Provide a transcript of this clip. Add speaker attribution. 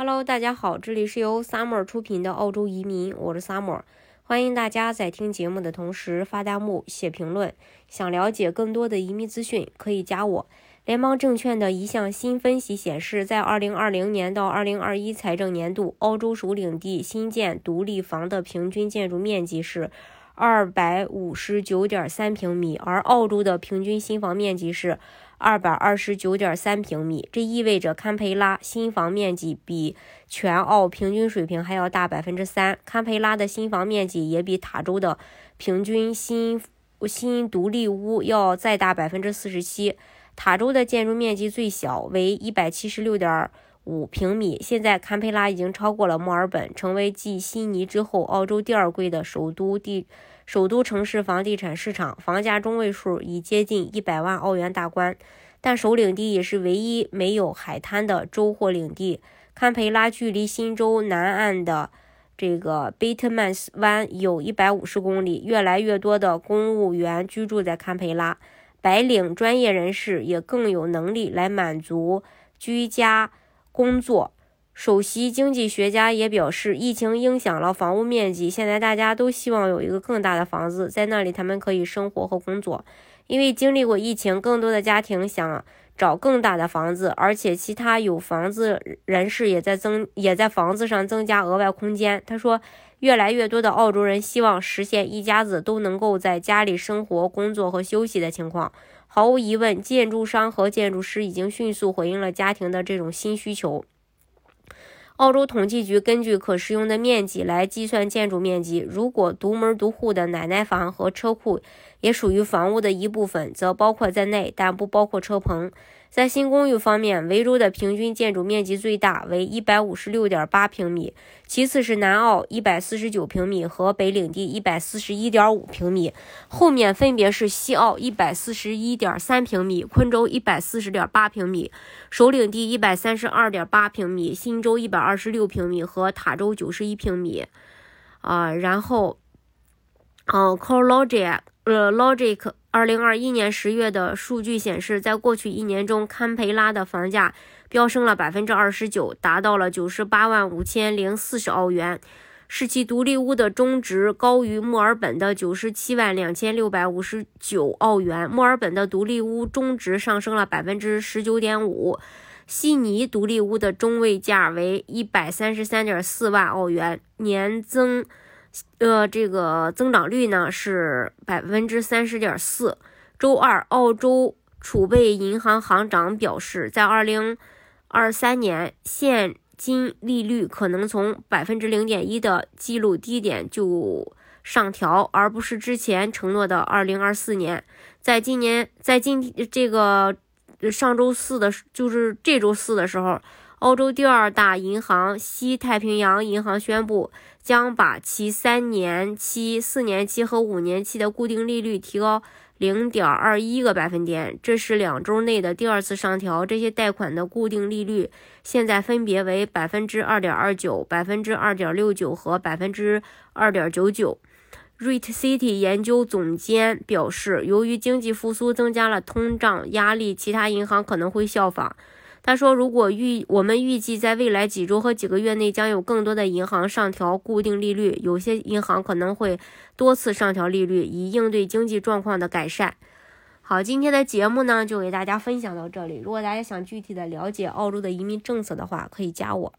Speaker 1: Hello，大家好，这里是由 Summer 出品的澳洲移民，我是 Summer，欢迎大家在听节目的同时发弹幕、写评论。想了解更多的移民资讯，可以加我。联邦证券的一项新分析显示，在2020年到2021财政年度，澳洲首领地新建独立房的平均建筑面积是259.3平米，而澳洲的平均新房面积是。二百二十九点三平米，这意味着堪培拉新房面积比全澳平均水平还要大百分之三。堪培拉的新房面积也比塔州的平均新新独立屋要再大百分之四十七。塔州的建筑面积最小为一百七十六点五平米。现在堪培拉已经超过了墨尔本，成为继悉尼之后澳洲第二贵的首都地。首都城市房地产市场房价中位数已接近一百万澳元大关，但首领地也是唯一没有海滩的州或领地。堪培拉距离新州南岸的这个贝特曼斯湾有一百五十公里，越来越多的公务员居住在堪培拉，白领专业人士也更有能力来满足居家工作。首席经济学家也表示，疫情影响了房屋面积。现在大家都希望有一个更大的房子，在那里他们可以生活和工作。因为经历过疫情，更多的家庭想找更大的房子，而且其他有房子人士也在增，也在房子上增加额外空间。他说，越来越多的澳洲人希望实现一家子都能够在家里生活、工作和休息的情况。毫无疑问，建筑商和建筑师已经迅速回应了家庭的这种新需求。澳洲统计局根据可使用的面积来计算建筑面积。如果独门独户的奶奶房和车库也属于房屋的一部分，则包括在内，但不包括车棚。在新公寓方面，维州的平均建筑面积最大为一百五十六点八平米，其次是南澳一百四十九平米和北领地一百四十一点五平米，后面分别是西澳一百四十一点三平米、昆州一百四十点八平米、首领地一百三十二点八平米、新州一百二十六平米和塔州九十一平米。啊，然后，嗯，CoreLogic，呃，Logic。二零二一年十月的数据显示，在过去一年中，堪培拉的房价飙升了百分之二十九，达到了九十八万五千零四十澳元，使其独立屋的中值高于墨尔本的九十七万两千六百五十九澳元。墨尔本的独立屋中值上升了百分之十九点五，悉尼独立屋的中位价为一百三十三点四万澳元，年增。呃，这个增长率呢是百分之三十点四。周二，澳洲储备银行行长表示，在二零二三年，现金利率可能从百分之零点一的记录低点就上调，而不是之前承诺的二零二四年。在今年，在今这个上周四的，就是这周四的时候。澳洲第二大银行西太平洋银行宣布，将把其三年期、四年期和五年期的固定利率提高零点二一个百分点，这是两周内的第二次上调。这些贷款的固定利率现在分别为百分之二点二九、百分之二点六九和百分之二点九九。Rate City 研究总监表示，由于经济复苏增加了通胀压力，其他银行可能会效仿。他说：“如果预我们预计在未来几周和几个月内将有更多的银行上调固定利率，有些银行可能会多次上调利率，以应对经济状况的改善。”好，今天的节目呢就给大家分享到这里。如果大家想具体的了解澳洲的移民政策的话，可以加我。